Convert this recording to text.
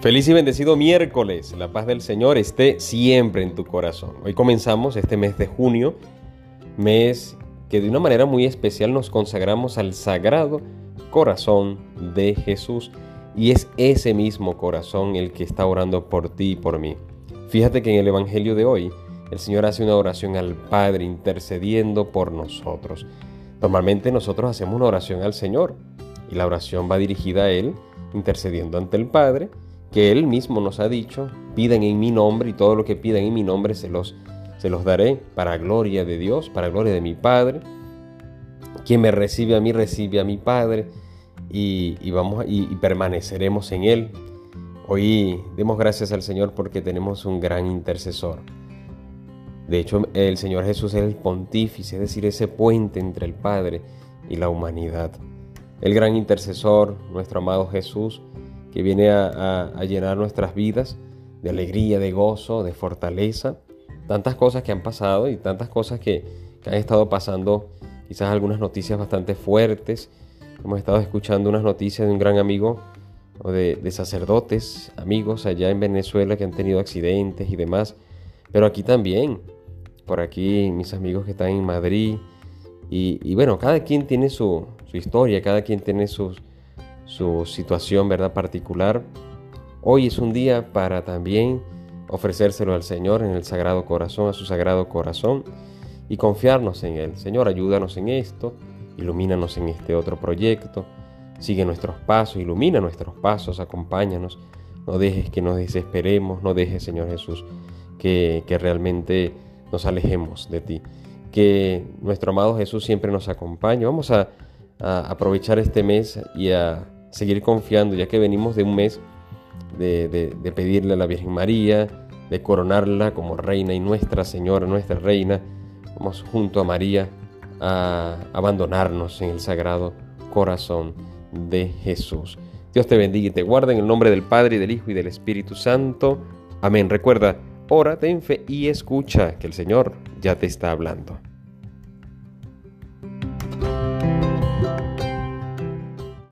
Feliz y bendecido miércoles. La paz del Señor esté siempre en tu corazón. Hoy comenzamos este mes de junio, mes que de una manera muy especial nos consagramos al sagrado corazón de Jesús. Y es ese mismo corazón el que está orando por ti y por mí. Fíjate que en el Evangelio de hoy el Señor hace una oración al Padre intercediendo por nosotros. Normalmente nosotros hacemos una oración al Señor y la oración va dirigida a Él intercediendo ante el Padre que Él mismo nos ha dicho, piden en mi nombre y todo lo que pidan en mi nombre se los, se los daré para gloria de Dios, para gloria de mi Padre. Quien me recibe a mí recibe a mi Padre y, vamos y, y permaneceremos en Él. Hoy demos gracias al Señor porque tenemos un gran intercesor. De hecho, el Señor Jesús es el pontífice, es decir, ese puente entre el Padre y la humanidad. El gran intercesor, nuestro amado Jesús, que viene a, llenar nuestras vidas de alegría, de gozo, de fortaleza. Tantas cosas que han pasado y tantas cosas que, han estado pasando, quizás algunas noticias bastante fuertes. Hemos estado escuchando unas noticias de un gran amigo o de, sacerdotes, amigos allá en Venezuela que han tenido accidentes y demás. Pero aquí también, por aquí mis amigos que están en Madrid. Y, bueno, cada quien tiene su historia, cada quien tiene sus, su situación ¿verdad? particular. Hoy es un día para también ofrecérselo al Señor en el Sagrado Corazón, a su Sagrado Corazón, y confiarnos en Él. Señor, ayúdanos en esto, ilumínanos en este otro proyecto, sigue nuestros pasos, ilumina nuestros pasos, acompáñanos, no dejes que nos desesperemos, no dejes, Señor Jesús, que, realmente nos alejemos de ti. Que nuestro amado Jesús siempre nos acompañe. Vamos a aprovechar este mes y a seguir confiando, ya que venimos de un mes de, pedirle a la Virgen María, de coronarla como reina y nuestra Señora, nuestra reina. Vamos junto a María a abandonarnos en el sagrado corazón de Jesús. Dios te bendiga y te guarde en el nombre del Padre, y del Hijo y del Espíritu Santo. Amén. Recuerda, ora, ten fe y escucha que el Señor ya te está hablando.